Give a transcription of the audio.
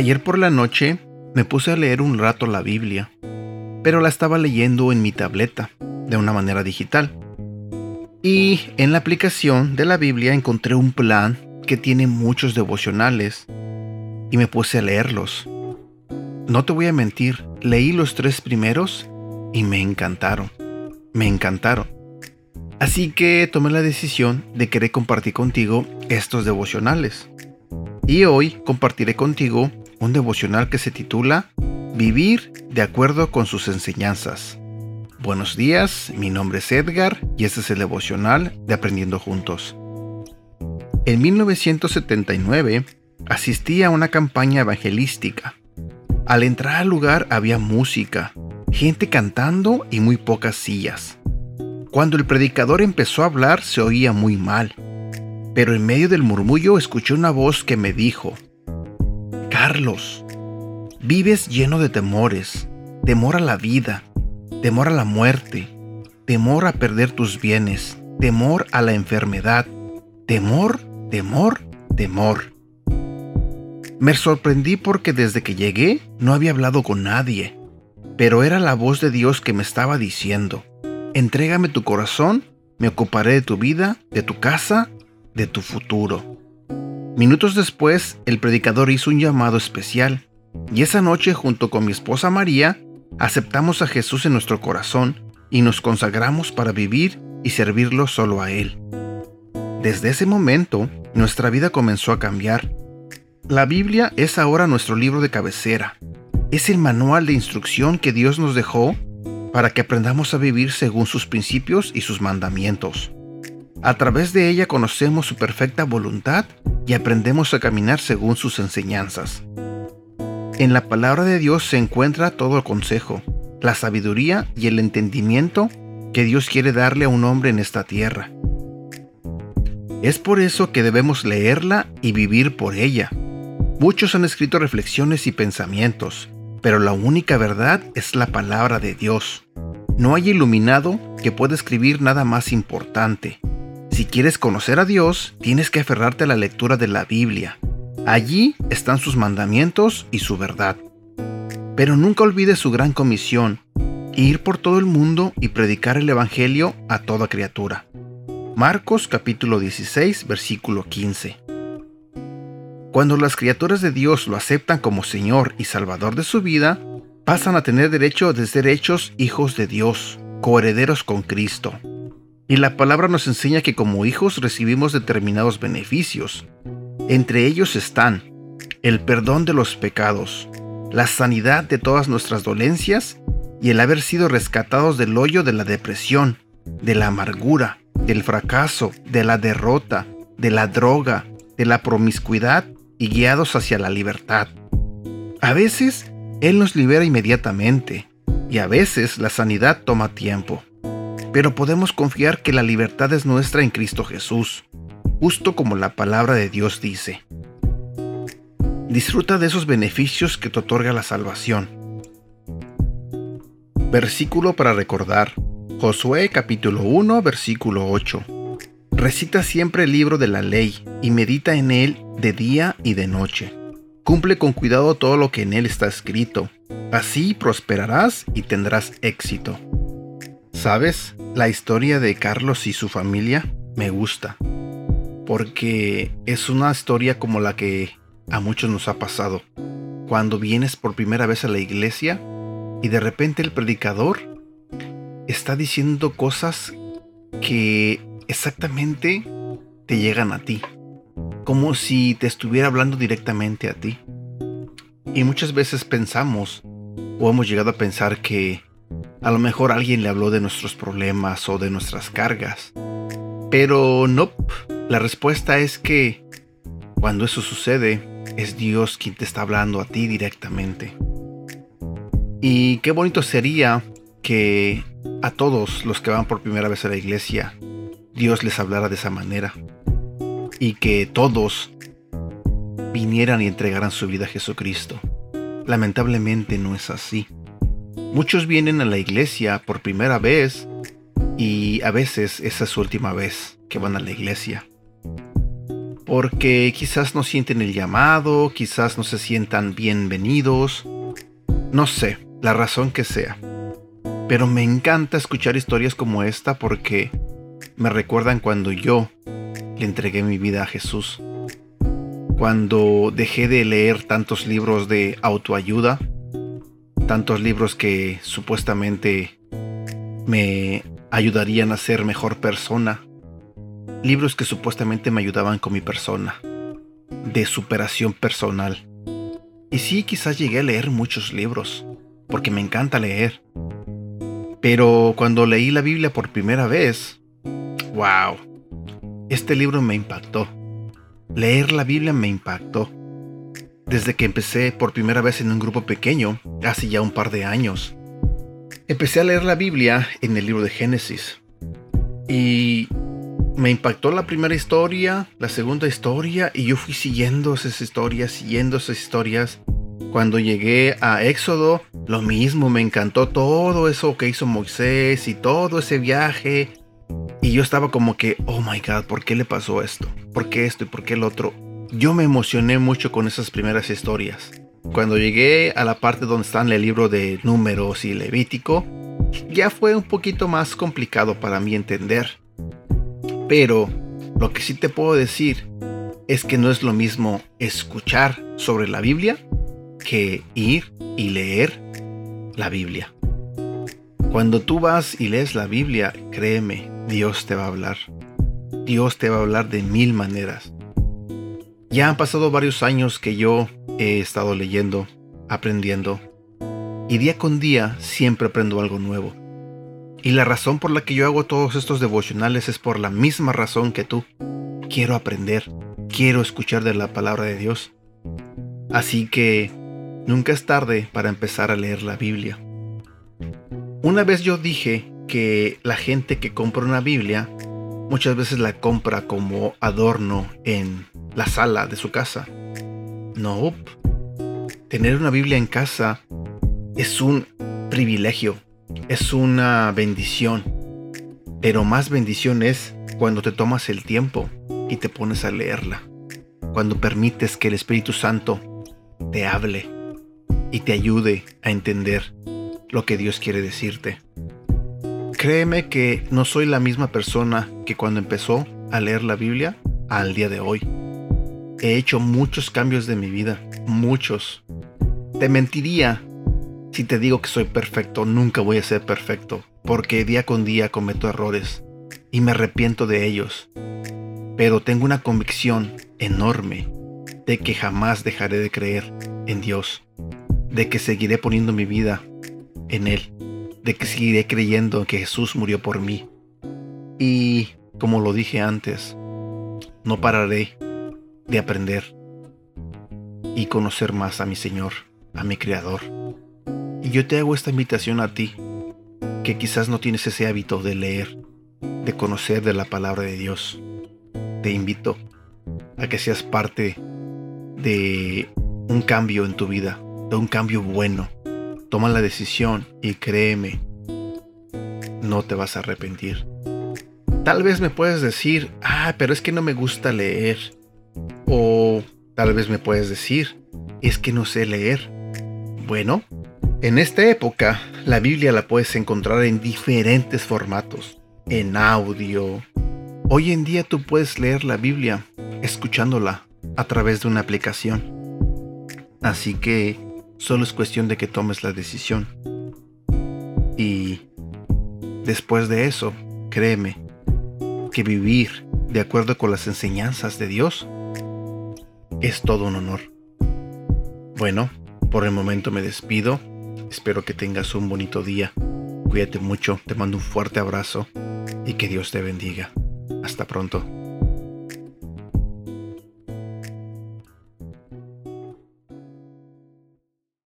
Ayer por la noche me puse a leer un rato la Biblia, pero la estaba leyendo en mi tableta, de una manera digital. Y en la aplicación de la Biblia encontré un plan que tiene muchos devocionales y me puse a leerlos. No te voy a mentir, leí los tres primeros y me encantaron. Me encantaron. Así que tomé la decisión de querer compartir contigo estos devocionales. Y hoy compartiré contigo un devocional que se titula Vivir de acuerdo con sus enseñanzas. Buenos días, mi nombre es Edgar y este es el devocional de Aprendiendo Juntos. En 1979 asistí a una campaña evangelística. Al entrar al lugar había música, gente cantando y muy pocas sillas. Cuando el predicador empezó a hablar se oía muy mal, pero en medio del murmullo escuché una voz que me dijo, Carlos, vives lleno de temores, temor a la vida, temor a la muerte, temor a perder tus bienes, temor a la enfermedad, temor, temor, temor. Me sorprendí porque desde que llegué no había hablado con nadie, pero era la voz de Dios que me estaba diciendo, entrégame tu corazón, me ocuparé de tu vida, de tu casa, de tu futuro. Minutos después, el predicador hizo un llamado especial, y esa noche junto con mi esposa María, aceptamos a Jesús en nuestro corazón y nos consagramos para vivir y servirlo solo a Él. Desde ese momento, nuestra vida comenzó a cambiar la Biblia es ahora nuestro libro de cabecera. Es el manual de instrucción que Dios nos dejó para que aprendamos a vivir según sus principios y sus mandamientos. A través de ella conocemos su perfecta voluntad y aprendemos a caminar según sus enseñanzas. En la palabra de Dios se encuentra todo el consejo, la sabiduría y el entendimiento que Dios quiere darle a un hombre en esta tierra. Es por eso que debemos leerla y vivir por ella. Muchos han escrito reflexiones y pensamientos, pero la única verdad es la palabra de Dios. No hay iluminado que pueda escribir nada más importante. Si quieres conocer a Dios, tienes que aferrarte a la lectura de la Biblia. Allí están sus mandamientos y su verdad. Pero nunca olvides su gran comisión, ir por todo el mundo y predicar el Evangelio a toda criatura. Marcos capítulo 16 versículo 15. Cuando las criaturas de Dios lo aceptan como Señor y Salvador de su vida, pasan a tener derecho de ser hechos hijos de Dios, coherederos con Cristo. Y la palabra nos enseña que como hijos recibimos determinados beneficios. Entre ellos están el perdón de los pecados, la sanidad de todas nuestras dolencias y el haber sido rescatados del hoyo de la depresión, de la amargura, del fracaso, de la derrota, de la droga, de la promiscuidad y guiados hacia la libertad. A veces Él nos libera inmediatamente y a veces la sanidad toma tiempo. Pero podemos confiar que la libertad es nuestra en Cristo Jesús, justo como la palabra de Dios dice. Disfruta de esos beneficios que te otorga la salvación. Versículo para recordar. Josué capítulo 1 versículo 8. Recita siempre el libro de la ley y medita en él de día y de noche. Cumple con cuidado todo lo que en él está escrito. Así prosperarás y tendrás éxito. ¿Sabes? La historia de Carlos y su familia me gusta. Porque es una historia como la que a muchos nos ha pasado. Cuando vienes por primera vez a la iglesia y de repente el predicador está diciendo cosas que exactamente te llegan a ti, como si te estuviera hablando directamente a ti. Y muchas veces pensamos, o hemos llegado a pensar que a lo mejor alguien le habló de nuestros problemas o de nuestras cargas. Pero no, la respuesta es que cuando eso sucede, es Dios quien te está hablando a ti directamente. Y qué bonito sería que a todos los que van por primera vez a la iglesia Dios les hablara de esa manera y que todos vinieran y entregaran su vida a Jesucristo. lamentablemente no es así. Muchos vienen a la iglesia por primera vez y a veces esa es su última vez que van a la iglesia. Porque quizás no sienten el llamado, quizás no se sientan bienvenidos, no sé, la razón que sea. Pero me encanta escuchar historias como esta porque me recuerdan cuando yo le entregué mi vida a Jesús. Cuando dejé de leer tantos libros de autoayuda, tantos libros que supuestamente me ayudarían a ser mejor persona, libros que supuestamente me ayudaban con mi persona, de superación personal. Y sí, quizás llegué a leer muchos libros, porque me encanta leer. Pero cuando leí la Biblia por primera vez, wow, este libro me impactó. Leer la Biblia me impactó. Desde que empecé por primera vez en un grupo pequeño, hace ya un par de años. Empecé a leer la Biblia en el libro de Génesis. Y me impactó la primera historia, la segunda historia, y yo fui siguiendo esas historias, siguiendo esas historias. Cuando llegué a Éxodo, lo mismo, me encantó todo eso que hizo Moisés y todo ese viaje y yo estaba como que, oh my god, ¿por qué le pasó esto? ¿Por qué esto y por qué el otro? Yo me emocioné mucho con esas primeras historias. Cuando llegué a la parte donde está el libro de números y Levítico, ya fue un poquito más complicado para mí entender. Pero lo que sí te puedo decir es que no es lo mismo escuchar sobre la Biblia que ir y leer la Biblia. Cuando tú vas y lees la Biblia, créeme, Dios te va a hablar. Dios te va a hablar de mil maneras. Ya han pasado varios años que yo he estado leyendo, aprendiendo, y día con día siempre aprendo algo nuevo. Y la razón por la que yo hago todos estos devocionales es por la misma razón que tú. Quiero aprender, quiero escuchar de la palabra de Dios. Así que nunca es tarde para empezar a leer la Biblia. Una vez yo dije que la gente que compra una Biblia muchas veces la compra como adorno en la sala de su casa. No, tener una Biblia en casa es un privilegio, es una bendición. Pero más bendición es cuando te tomas el tiempo y te pones a leerla. Cuando permites que el Espíritu Santo te hable y te ayude a entender lo que Dios quiere decirte. Créeme que no soy la misma persona que cuando empezó a leer la Biblia al día de hoy. He hecho muchos cambios de mi vida, muchos. Te mentiría si te digo que soy perfecto, nunca voy a ser perfecto, porque día con día cometo errores y me arrepiento de ellos. Pero tengo una convicción enorme de que jamás dejaré de creer en Dios, de que seguiré poniendo mi vida en Él, de que seguiré creyendo que Jesús murió por mí. Y, como lo dije antes, no pararé de aprender y conocer más a mi Señor, a mi Creador. Y yo te hago esta invitación a ti, que quizás no tienes ese hábito de leer, de conocer de la palabra de Dios. Te invito a que seas parte de un cambio en tu vida, de un cambio bueno Toma la decisión y créeme, no te vas a arrepentir. Tal vez me puedes decir, ah, pero es que no me gusta leer. O tal vez me puedes decir, es que no sé leer. Bueno, en esta época la Biblia la puedes encontrar en diferentes formatos, en audio. Hoy en día tú puedes leer la Biblia escuchándola a través de una aplicación. Así que Solo es cuestión de que tomes la decisión. Y después de eso, créeme, que vivir de acuerdo con las enseñanzas de Dios es todo un honor. Bueno, por el momento me despido. Espero que tengas un bonito día. Cuídate mucho, te mando un fuerte abrazo y que Dios te bendiga. Hasta pronto.